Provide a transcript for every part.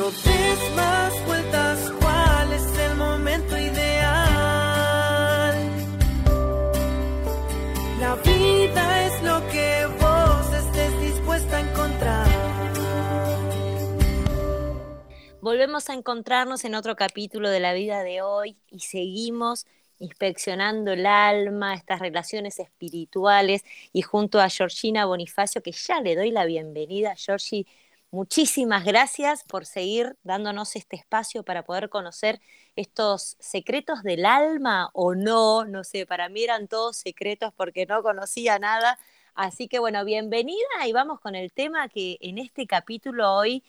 No des más vueltas, ¿cuál es el momento ideal? La vida es lo que vos estés dispuesta a encontrar. Volvemos a encontrarnos en otro capítulo de la vida de hoy y seguimos inspeccionando el alma, estas relaciones espirituales y junto a Georgina Bonifacio, que ya le doy la bienvenida. Georgie, muchísimas gracias por seguir dándonos este espacio para poder conocer estos secretos del alma o no, no sé, para mí eran todos secretos porque no conocía nada. Así que bueno, bienvenida y vamos con el tema que en este capítulo hoy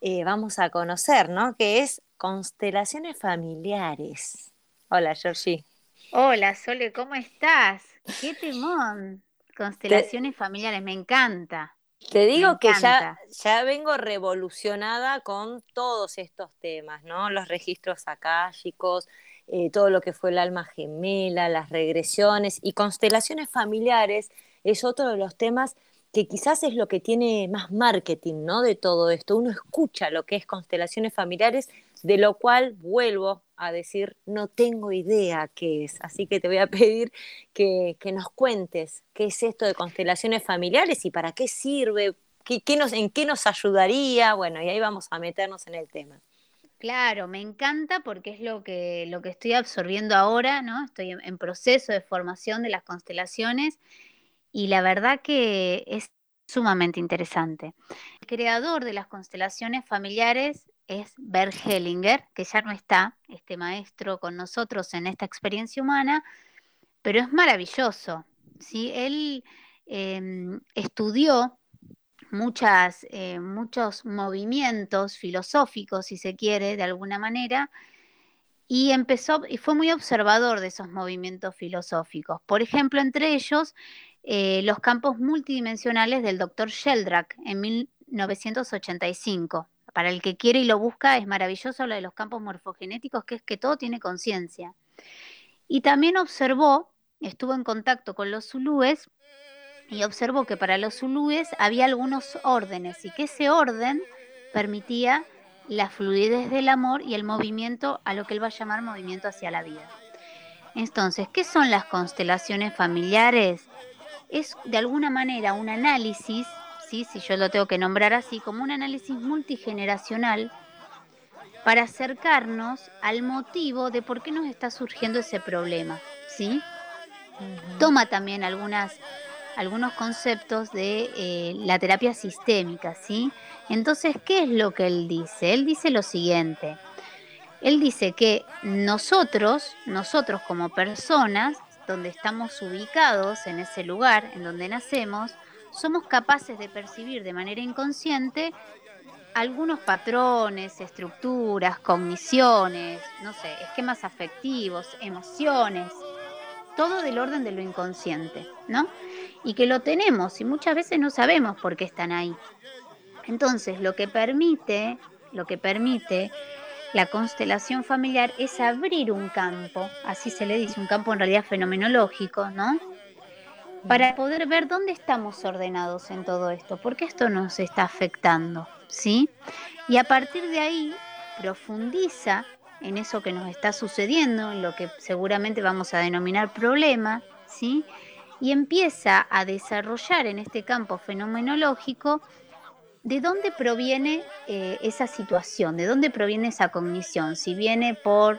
eh, vamos a conocer, ¿no? Que es constelaciones familiares. Hola, Georgie. Hola, Sole, ¿cómo estás? Qué timón. Constelaciones familiares, me encanta. Te digo que ya, ya vengo revolucionada con todos estos temas, ¿no? Los registros akáshicos, eh, todo lo que fue el alma gemela, las regresiones y constelaciones familiares es otro de los temas que quizás es lo que tiene más marketing, ¿no? De todo esto. Uno escucha lo que es constelaciones familiares, de lo cual vuelvo a decir, no tengo idea qué es. Así que te voy a pedir que, nos cuentes qué es esto de constelaciones familiares y para qué sirve, qué, nos, en qué nos ayudaría. Bueno, y ahí vamos a meternos en el tema. Claro, me encanta porque es lo que, lo que estoy absorbiendo ahora, ¿no? Estoy en proceso de formación de las constelaciones y la verdad que es sumamente interesante. El creador de las constelaciones familiares es Bert Hellinger, que ya no está, este maestro con nosotros en esta experiencia humana, pero es maravilloso. ¿sí? Él em, estudió muchas, eh, muchos movimientos filosóficos, si se quiere, de alguna manera, y empezó y fue muy observador de esos movimientos filosóficos. Por ejemplo, entre ellos, eh, los campos multidimensionales del doctor Sheldrak en 1985 para el que quiere y lo busca, es maravilloso lo de los campos morfogenéticos, que es que todo tiene conciencia. Y también observó, estuvo en contacto con los zulúes y observó que para los zulúes había algunos órdenes y que ese orden permitía la fluidez del amor y el movimiento a lo que él va a llamar movimiento hacia la vida. Entonces, ¿qué son las constelaciones familiares? Es de alguna manera un análisis si yo lo tengo que nombrar así, como un análisis multigeneracional para acercarnos al motivo de por qué nos está surgiendo ese problema, ¿sí? Toma también algunas, algunos conceptos de eh, la terapia sistémica, ¿sí? Entonces, ¿qué es lo que él dice? Él dice lo siguiente. Él dice que nosotros, nosotros como personas, donde estamos ubicados en ese lugar en donde nacemos, somos capaces de percibir de manera inconsciente algunos patrones, estructuras, cogniciones, no sé, esquemas afectivos, emociones, todo del orden de lo inconsciente, ¿no? Y que lo tenemos y muchas veces no sabemos por qué están ahí. Entonces, lo que permite, lo que permite la constelación familiar es abrir un campo, así se le dice, un campo en realidad fenomenológico, ¿no? Para poder ver dónde estamos ordenados en todo esto, porque esto nos está afectando, ¿sí? Y a partir de ahí profundiza en eso que nos está sucediendo, en lo que seguramente vamos a denominar problema, ¿sí? Y empieza a desarrollar en este campo fenomenológico de dónde proviene eh, esa situación, de dónde proviene esa cognición, si viene por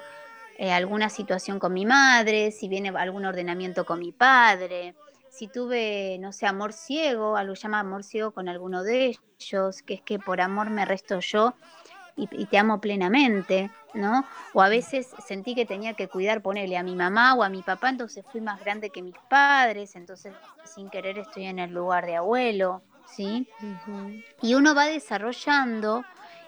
eh, alguna situación con mi madre, si viene algún ordenamiento con mi padre, si tuve, no sé, amor ciego, algo llama amor ciego con alguno de ellos, que es que por amor me resto yo y, te amo plenamente, ¿no? O a veces sentí que tenía que cuidar, ponerle a mi mamá o a mi papá, entonces fui más grande que mis padres, entonces sin querer estoy en el lugar de abuelo, ¿sí? Y uno va desarrollando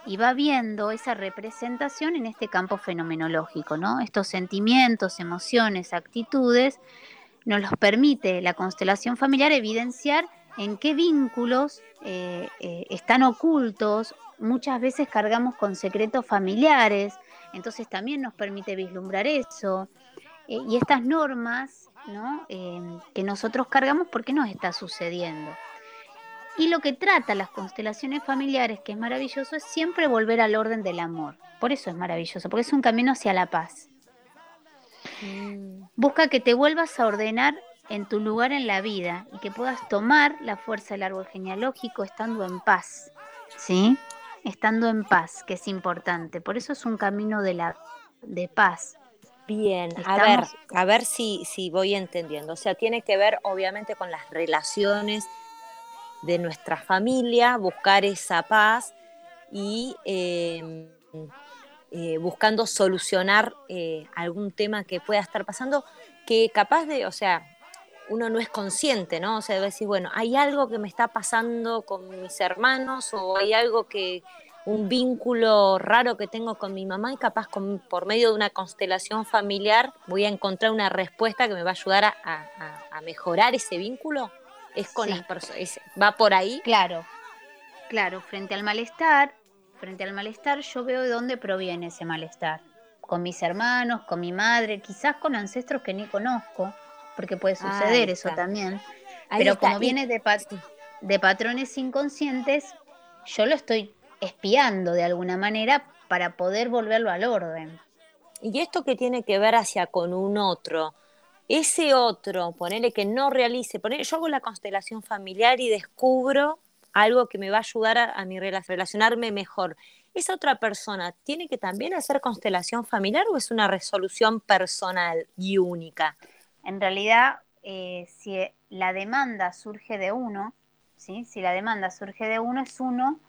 y va viendo esa representación en este campo fenomenológico, ¿no? Estos sentimientos, emociones, actitudes nos los permite la constelación familiar evidenciar en qué vínculos eh, eh, están ocultos. Muchas veces cargamos con secretos familiares, entonces también nos permite vislumbrar eso. Eh, y estas normas ¿no? que nosotros cargamos, ¿por qué nos está sucediendo? Y lo que trata las constelaciones familiares, que es maravilloso, es siempre volver al orden del amor. Por eso es maravilloso, porque es un camino hacia la paz. Mm. Busca que te vuelvas a ordenar en tu lugar en la vida y que puedas tomar la fuerza del árbol genealógico estando en paz. ¿Sí? Estando en paz, que es importante. Por eso es un camino de, la, de paz. Bien, a ver, a ver si, si voy entendiendo. O sea, tiene que ver obviamente con las relaciones de nuestra familia, buscar esa paz y em, eh, buscando solucionar eh, algún tema que pueda estar pasando, que capaz de, o sea, uno no es consciente, ¿no? O sea, debe decir, bueno, hay algo que me está pasando con mis hermanos o hay algo que, un vínculo raro que tengo con mi mamá y capaz por medio de una constelación familiar voy a encontrar una respuesta que me va a ayudar a, mejorar ese vínculo. Es con las personas, va por ahí. Claro, claro, frente al malestar, frente al malestar yo veo de dónde proviene ese malestar. Con mis hermanos, con mi madre, quizás con ancestros que ni conozco, porque puede suceder eso también. Pero como viene de, de patrones inconscientes, yo lo estoy espiando de alguna manera para poder volverlo al orden. Y esto que tiene que ver hacia con un otro, ese otro, ponerle que no realice, ponerle, yo hago la constelación familiar y descubro algo que me va a ayudar a, a mi relacionarme mejor. ¿Esa otra persona tiene que también hacer constelación familiar o es una resolución personal y única? En realidad, eh, si la demanda surge de uno, ¿sí? si la demanda surge de uno, es uno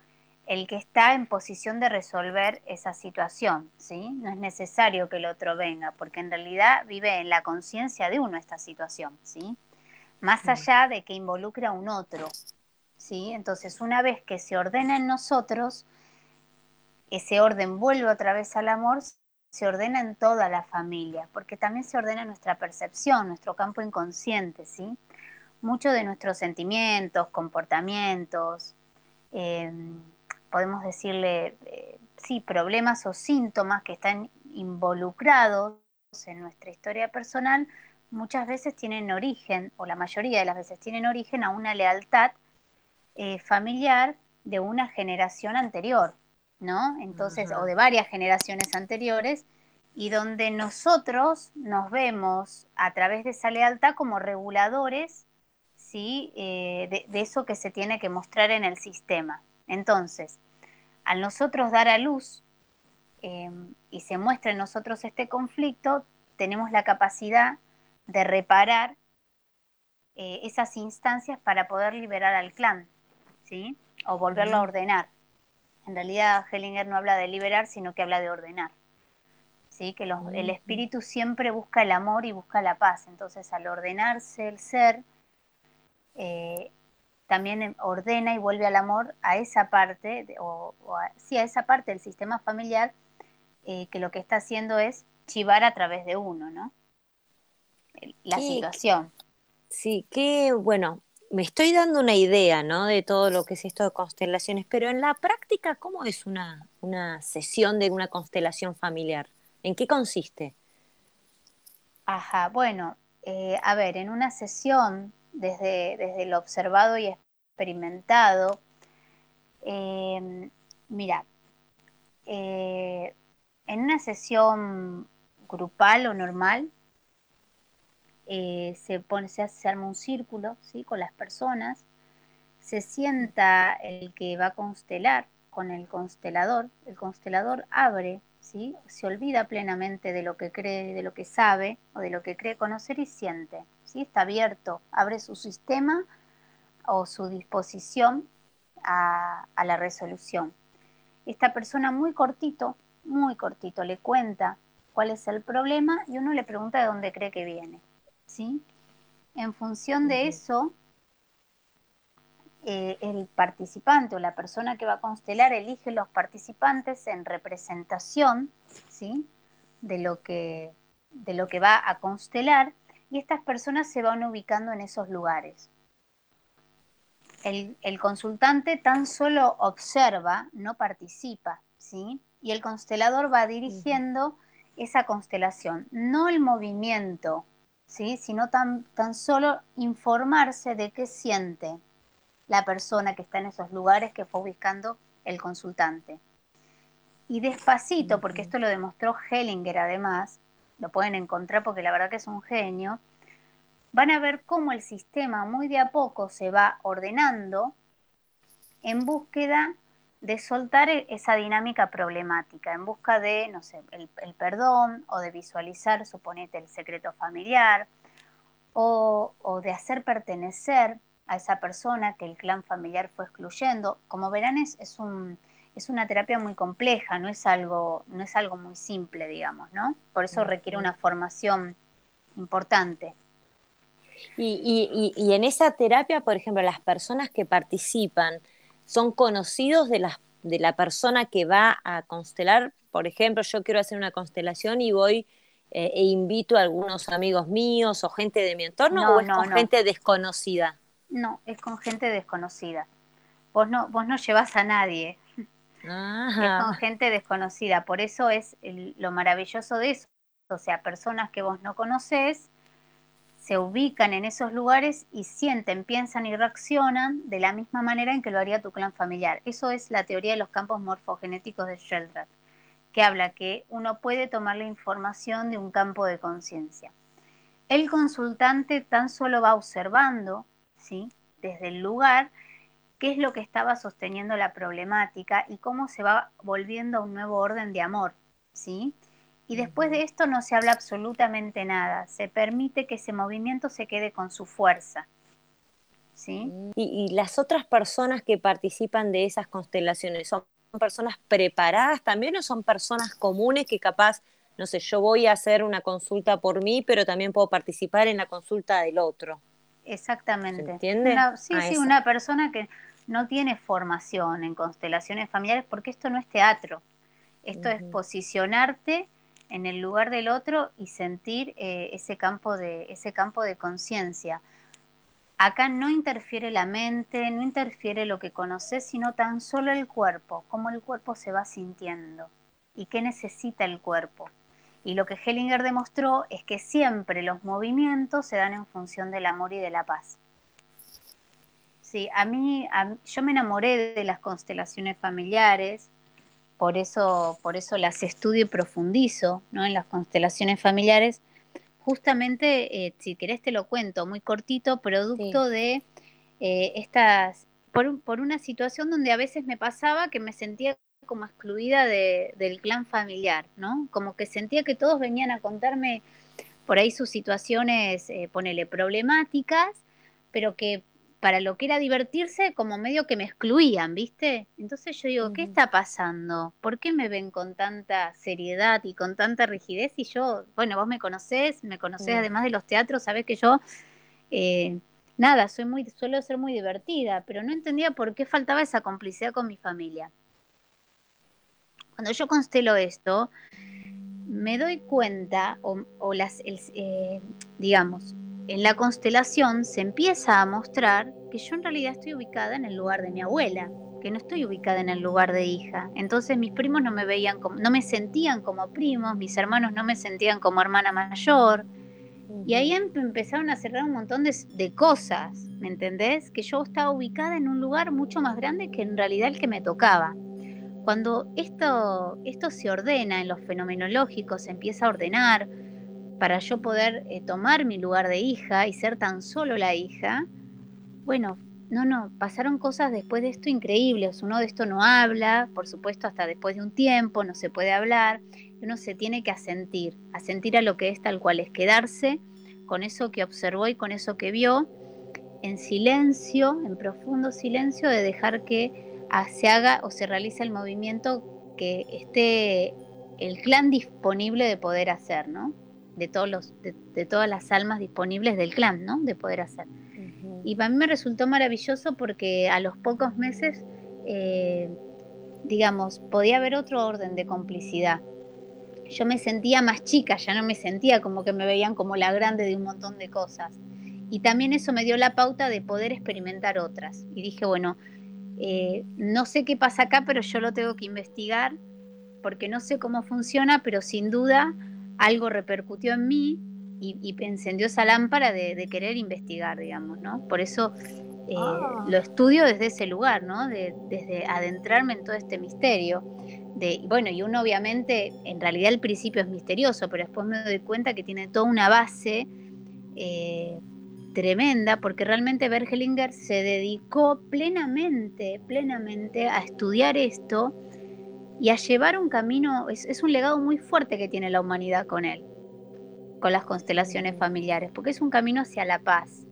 el que está en posición de resolver esa situación, ¿sí? No es necesario que el otro venga, porque en realidad vive en la conciencia de uno esta situación, ¿sí? Más allá de que involucre a un otro, ¿sí? Entonces, una vez que se ordena en nosotros, ese orden vuelve otra vez al amor, se ordena en toda la familia, porque también se ordena nuestra percepción, nuestro campo inconsciente, ¿sí? Muchos de nuestros sentimientos, comportamientos, eh, podemos decirle, eh, sí, problemas o síntomas que están involucrados en nuestra historia personal, muchas veces tienen origen, o la mayoría de las veces tienen origen a una lealtad eh, familiar de una generación anterior, ¿no? Entonces, o de varias generaciones anteriores, y donde nosotros nos vemos a través de esa lealtad como reguladores, ¿sí? Eh, de eso que se tiene que mostrar en el sistema. Entonces, al nosotros dar a luz eh, y se muestra en nosotros este conflicto, tenemos la capacidad de reparar eh, esas instancias para poder liberar al clan, ¿sí? O volverlo a ordenar. En realidad Hellinger no habla de liberar, sino que habla de ordenar. ¿Sí? Que el espíritu siempre busca el amor y busca la paz. Entonces, al ordenarse el ser, eh, también ordena y vuelve al amor a esa parte, o, sí, a esa parte del sistema familiar eh, que lo que está haciendo es chivar a través de uno, ¿no? La situación. Sí, que bueno, me estoy dando una idea, ¿no? De todo lo que es esto de constelaciones, pero en la práctica, ¿cómo es una, una sesión de una constelación familiar? ¿En qué consiste? Ajá, bueno, eh, a ver, en una sesión desde, desde lo observado y experimentado. Em, mira, eh, en una sesión grupal o normal, eh, se, pone, se, arma un círculo ¿sí? con las personas, se sienta el que va a constelar con el constelador, el constelador abre, ¿sí? se olvida plenamente de lo que cree, de lo que sabe o de lo que cree conocer y siente. ¿sí? Está abierto, abre su sistema o su disposición a, la resolución. Esta persona muy cortito, muy cortito, le cuenta cuál es el problema y uno le pregunta de dónde cree que viene. ¿Sí? En función de eso, eh, el participante o la persona que va a constelar elige los participantes en representación ¿sí? de, lo que, de lo que va a constelar y estas personas se van ubicando en esos lugares. El, el, consultante tan solo observa, no participa, ¿sí? Y el constelador va dirigiendo esa constelación, no el movimiento, ¿sí? Sino tan, tan solo informarse de qué siente, la persona que está en esos lugares que fue buscando el consultante. Y despacito, porque esto lo demostró Hellinger además, lo pueden encontrar porque la verdad que es un genio, van a ver cómo el sistema muy de a poco se va ordenando en búsqueda de soltar e-, esa dinámica problemática, en busca de, no sé, el, perdón o de visualizar, suponete, el secreto familiar o, de hacer pertenecer a esa persona que el clan familiar fue excluyendo. Como verán, es, es, un, es una terapia muy compleja, no es, algo, no es algo muy simple, digamos, ¿no? Por eso requiere una formación importante. Y, y, y, en esa terapia, por ejemplo, las personas que participan, son conocidos de la, de la persona que va a constelar. Por ejemplo, yo quiero hacer una constelación y voy eh, e invito a algunos amigos míos o gente de mi entorno o es con gente desconocida. No, es con gente desconocida. Vos no, vos no llevas a nadie. Es con gente desconocida. Por eso es lo maravilloso de eso. O sea, personas que vos no conoces se ubican en esos lugares y sienten, piensan y reaccionan de la misma manera en que lo haría tu clan familiar. Eso es la teoría de los campos morfogenéticos de Sheldrake, que habla que uno puede tomar la información de un campo de conciencia. El consultante tan solo va observando, ¿sí? desde el lugar, qué es lo que estaba sosteniendo la problemática y cómo se va volviendo a un nuevo orden de amor, ¿sí? Y después de esto no se habla absolutamente nada, se permite que ese movimiento se quede con su fuerza. ¿Sí? ¿Y, las otras personas que participan de esas constelaciones son personas preparadas también o son personas comunes que capaz, no sé, yo voy a hacer una consulta por mí, pero también puedo participar en la consulta del otro? Exactamente. ¿Se entiende? sí, sí, una persona que no tiene formación en constelaciones familiares porque esto no es teatro. Esto es posicionarte en el lugar del otro y sentir eh, ese campo de, ese campo de conciencia. Acá no interfiere la mente, no interfiere lo que conoces, sino tan solo el cuerpo, cómo el cuerpo se va sintiendo y qué necesita el cuerpo. Y lo que Hellinger demostró es que siempre los movimientos se dan en función del amor y de la paz. Sí, a mí, yo me enamoré de las constelaciones familiares, por eso, por eso las estudio y profundizo ¿no? en las constelaciones familiares. Justamente, eh, si querés te lo cuento, muy cortito, producto de eh, estas, por, por, una situación donde a veces me pasaba que me sentía como excluida del clan familiar, ¿no? Como que sentía que todos venían a contarme por ahí sus situaciones, eh, ponele, problemáticas, pero que para lo que era divertirse, como medio que me excluían, ¿viste? Entonces yo digo, ¿qué está pasando? ¿Por qué me ven con tanta seriedad y con tanta rigidez? Y yo, bueno, vos me conocés, me conocés además de los teatros, sabés que yo, eh, nada, soy muy, suelo ser muy divertida, pero no entendía por qué faltaba esa complicidad con mi familia. Cuando yo constelo esto, me doy cuenta, o, las, eh, digamos, en la constelación se empieza a mostrar que yo en realidad estoy ubicada en el lugar de mi abuela, que no estoy ubicada en el lugar de hija. Entonces mis primos no me veían como, no me sentían como primos, mis hermanos no me sentían como hermana mayor. Y ahí em, empezaron a cerrar un montón de, de, cosas, ¿me entendés? Que yo estaba ubicada en un lugar mucho más grande que en realidad el que me tocaba. Cuando esto, esto se ordena en los fenomenológicos, se empieza a ordenar, para yo poder eh, tomar mi lugar de hija y ser tan solo la hija, bueno, no, no, pasaron cosas después de esto increíbles. Uno de esto no habla, por supuesto, hasta después de un tiempo no se puede hablar. Uno se tiene que asentir, asentir a lo que es tal cual es, quedarse con eso que observó y con eso que vio, en silencio, en profundo silencio, de dejar que ah, se haga o se realice el movimiento que esté el clan disponible de poder hacer, ¿no? De, todos los, de, todas las almas disponibles del clan, ¿no? De poder hacer. Y para mí me resultó maravilloso porque a los pocos meses, eh, digamos, podía haber otro orden de complicidad. Yo me sentía más chica, ya no me sentía como que me veían como la grande de un montón de cosas. Y también eso me dio la pauta de poder experimentar otras. Y dije, bueno, eh, no sé qué pasa acá, pero yo lo tengo que investigar porque no sé cómo funciona, pero sin duda algo repercutió en mí y, y encendió esa lámpara de, querer investigar, digamos, ¿no? Por eso eh, Ah. lo estudio desde ese lugar, ¿no? De- desde adentrarme en todo este misterio. De, bueno, y uno obviamente, en realidad el principio es misterioso, pero después me doy cuenta que tiene toda una base eh, tremenda, porque realmente Bergelinger se dedicó plenamente, plenamente a estudiar esto y a llevar un camino, es, un legado muy fuerte que tiene la humanidad con él, con las constelaciones familiares, porque es un camino hacia la paz.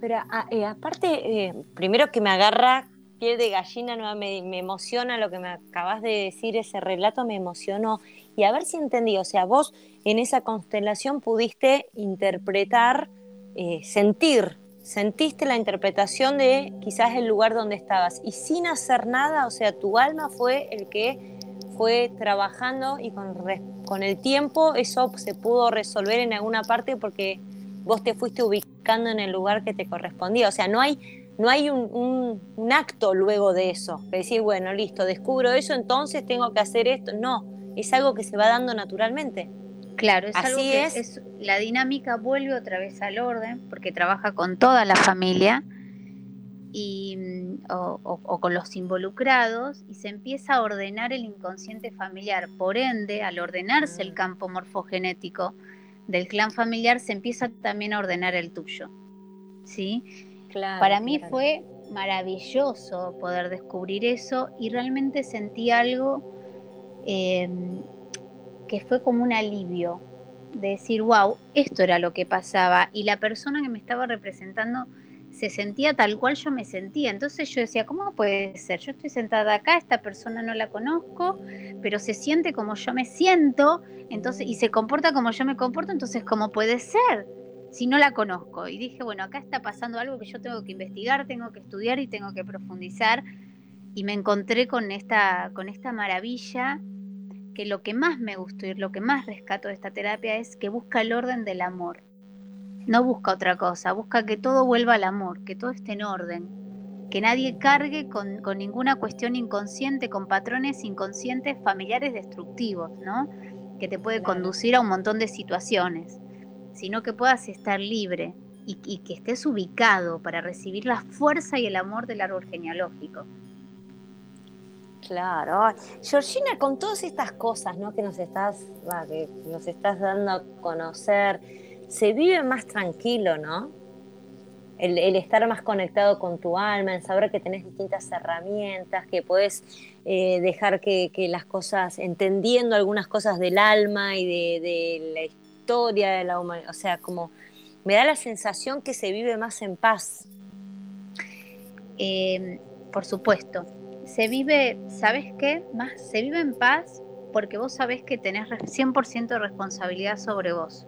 Pero a- eh, aparte, eh, primero que me agarra piel de gallina, no, me, me emociona lo que me acabas de decir, ese relato me emocionó. Y a ver si entendí, o sea, vos en esa constelación pudiste interpretar, eh, sentir, sentiste la interpretación de quizás el lugar donde estabas y sin hacer nada, o sea, tu alma fue el que fue trabajando y con, con el tiempo eso se pudo resolver en alguna parte porque vos te fuiste ubicando en el lugar que te correspondía. O sea, no hay, no hay un, un- un acto luego de eso. Que decir, bueno, listo, descubro eso, entonces tengo que hacer esto. No, es algo que se va dando naturalmente. Claro, es Así algo que es. es- la dinámica vuelve otra vez al orden, porque trabaja con toda la familia y, mm, o, o- o con los involucrados y se empieza a ordenar el inconsciente familiar. Por ende, al ordenarse el campo morfogenético del clan familiar, se empieza también a ordenar el tuyo. ¿Sí? Claro, Para mí claro. fue maravilloso poder descubrir eso y realmente sentí algo eh, que fue como un alivio de decir, wow, esto era lo que pasaba y la persona que me estaba representando se sentía tal cual yo me sentía. Entonces yo decía, ¿cómo puede ser? Yo estoy sentada acá, esta persona no la conozco, pero se siente como yo me siento, entonces y se comporta como yo me comporto, entonces ¿cómo puede ser? Si no la conozco. Y dije, bueno, acá está pasando algo que yo tengo que investigar, tengo que estudiar y tengo que profundizar. Y me encontré con esta, con esta maravilla que lo que más me gustó y lo que más rescato de esta terapia es que busca el orden del amor. No busca otra cosa, busca que todo vuelva al amor, que todo esté en orden, que nadie cargue con, con ninguna cuestión inconsciente, con patrones inconscientes familiares destructivos, ¿no? Que te puede conducir a un montón de situaciones, sino que puedas estar libre y, y que estés ubicado para recibir la fuerza y el amor del árbol genealógico. Claro. Georgina, con todas estas cosas ¿no? que, nos estás, va, que nos estás dando a conocer, se vive más tranquilo, ¿no? El, estar más conectado con tu alma, el saber que tenés distintas herramientas, que puedes eh, dejar que, las cosas, entendiendo algunas cosas del alma y de, la historia de la humanidad, o sea, como me da la sensación que se vive más en paz. Eh, por supuesto, se vive, ¿sabes qué? Más, se vive en paz porque vos sabés que tenés re- 100% de responsabilidad sobre vos.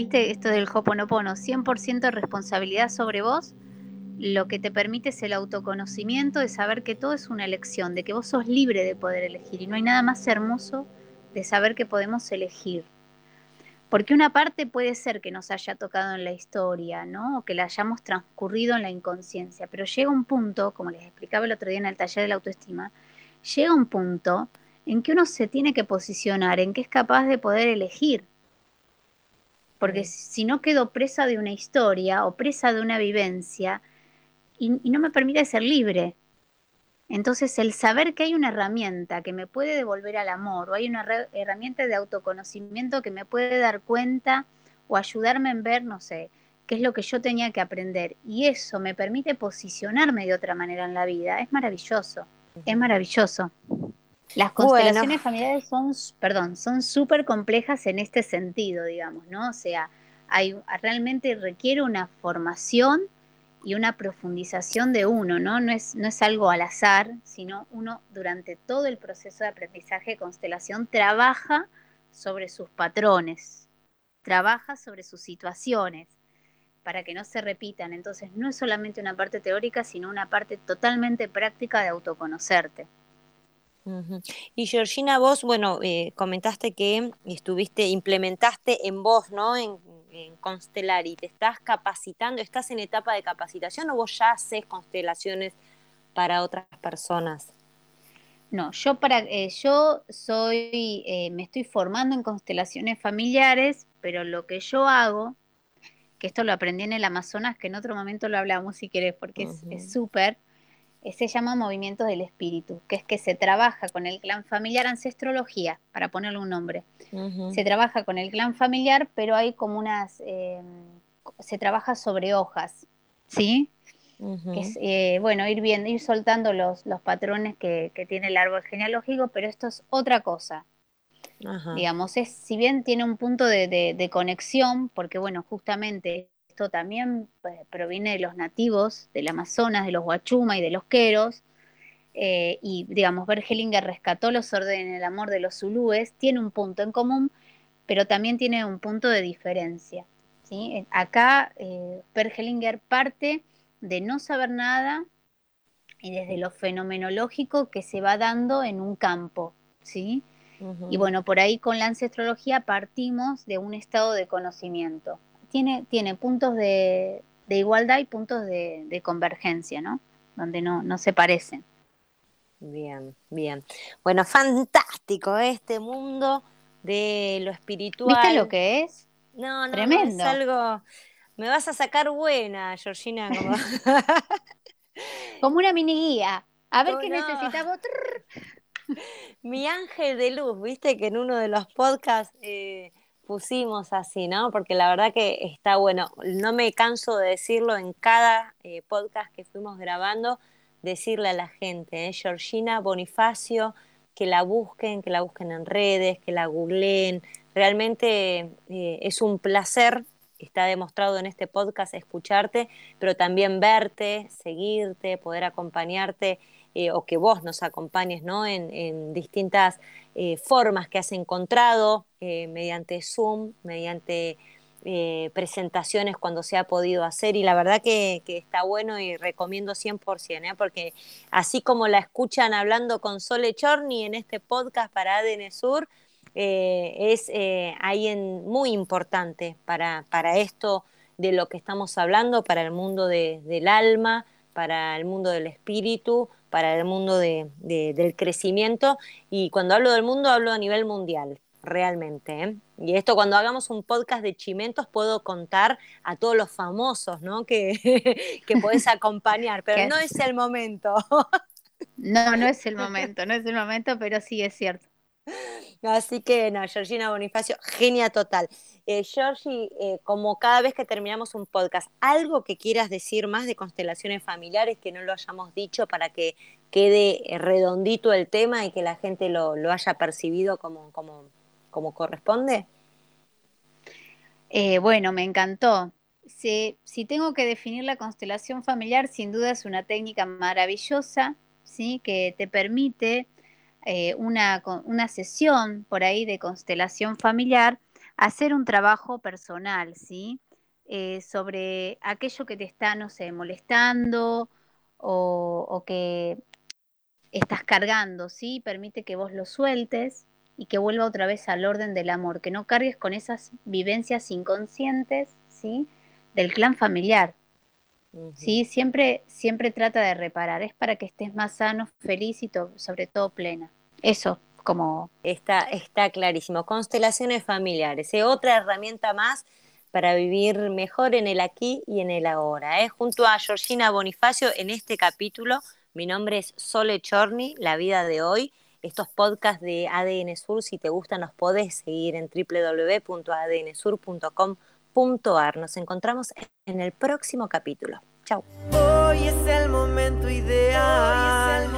¿Viste esto del Hoponopono? 100% de responsabilidad sobre vos. Lo que te permite es el autoconocimiento de saber que todo es una elección, de que vos sos libre de poder elegir. Y no hay nada más hermoso de saber que podemos elegir. Porque una parte puede ser que nos haya tocado en la historia, ¿no? O que la hayamos transcurrido en la inconsciencia, pero llega un punto, como les explicaba el otro día en el taller de la autoestima, llega un punto en que uno se tiene que posicionar, en que es capaz de poder elegir. Porque si no quedo presa de una historia o presa de una vivencia y, y no me permite ser libre. Entonces, el saber que hay una herramienta que me puede devolver al amor, o hay una herramienta de autoconocimiento que me puede dar cuenta o ayudarme en ver, no sé, qué es lo que yo tenía que aprender, y eso me permite posicionarme de otra manera en la vida, es maravilloso, es maravilloso. Las constelaciones Bueno. familiares son, perdón, son súper complejas en este sentido, digamos, ¿no? O sea, hay, realmente requiere una formación y una profundización de uno, ¿no? No es, no es algo al azar, sino uno durante todo el proceso de aprendizaje de constelación trabaja sobre sus patrones, trabaja sobre sus situaciones para que no se repitan. Entonces no es solamente una parte teórica, sino una parte totalmente práctica de autoconocerte. Y Georgina, vos, bueno, eh, comentaste que estuviste, implementaste en vos, ¿no? En, en Constelar y te estás capacitando, ¿estás en etapa de capacitación o vos ya haces constelaciones para otras personas? No, yo para eh, yo soy, eh, me estoy formando en constelaciones familiares, pero lo que yo hago que esto lo aprendí en el Amazonas, que en otro momento lo hablamos si querés, porque es súper, se llama movimientos del espíritu, que es que se trabaja con el clan familiar, ancestrología, para ponerle un nombre. Se trabaja con el clan familiar, pero hay como unas, em, se trabaja sobre hojas, ¿sí? es, eh, bueno, ir viendo, ir soltando los, los patrones que, tiene el árbol genealógico, pero esto es otra cosa. Digamos, es, si bien tiene un punto de, conexión, porque bueno, justamente esto también pues, proviene de los nativos del Amazonas, de los Huachuma y de los Queros, eh, y digamos, Bergelinger rescató los órdenes del amor de los zulúes, tiene un punto en común, pero también tiene un punto de diferencia. ¿sí? Acá eh, Bergelinger parte de no saber nada y desde lo fenomenológico que se va dando en un campo, ¿sí? Y bueno, por ahí con la ancestrología partimos de un estado de conocimiento. Tiene, tiene puntos de, igualdad y puntos de, convergencia, ¿no? Donde no, no se parecen. Bien, bien. Bueno, fantástico este mundo de lo espiritual. ¿Viste lo que es? No, no, Tremendo. es algo me vas a sacar buena, Georgina. Como, como una mini guía. A ver qué necesitamos. Mi ángel de luz, viste que en uno de los podcasts eh, pusimos así, ¿no? Porque la verdad que está bueno. No me canso de decirlo en cada eh, podcast que fuimos grabando, decirle a la gente, ¿eh? Georgina Bonifacio, que la busquen, que la busquen en redes, que la googleen. Realmente eh, es un placer está demostrado en este podcast escucharte, pero también verte, seguirte, poder acompañarte eh, o que vos nos acompañes ¿no? en, distintas eh, formas que has encontrado eh, mediante Zoom, mediante presentaciones cuando se ha podido hacer y la verdad que, está bueno y recomiendo 100%, porque así como la escuchan hablando con Sole Chorni en este podcast para ADN Sur, es eh, alguien muy importante para, para, esto de lo que estamos hablando, para el mundo del alma, para el mundo del espíritu, para el mundo del crecimiento. Y cuando hablo del mundo, hablo a nivel mundial, realmente. ¿eh? Y esto cuando hagamos un podcast de chimentos puedo contar a todos los famosos ¿no? que, que podés acompañar, pero no es el momento. no, no es el momento, no es el momento, pero sí es cierto. Así que no, Georgina Bonifacio, genia total. Eh, Georgie, eh, como cada vez que terminamos un podcast, ¿algo que quieras decir más de constelaciones familiares que no lo hayamos dicho para que quede redondito el tema y que la gente lo, haya percibido como, como, como corresponde? Eh, bueno, me encantó. Si, si, tengo que definir la constelación familiar, sin duda es una técnica maravillosa, ¿sí? que te permite eh, una, una, sesión por ahí de constelación familiar, hacer un trabajo personal, ¿sí? Eh, sobre aquello que te está, no sé, molestando o, que estás cargando, ¿sí? Permite que vos lo sueltes y que vuelva otra vez al orden del amor, que no cargues con esas vivencias inconscientes, ¿sí? Del clan familiar. ¿Sí? Siempre, siempre trata de reparar, es para que estés más sano, feliz y sobre todo plena. Eso, como... Está, está clarísimo. Constelaciones familiares, ¿eh? otra herramienta más para vivir mejor en el aquí y en el ahora. ¿eh? Junto a Georgina Bonifacio en este capítulo, mi nombre es Sole Chorni, La Vida de Hoy. Estos podcasts de ADN Sur, si te gustan, nos podés seguir en Nos encontramos en el próximo capítulo. Chao. Hoy es el momento ideal.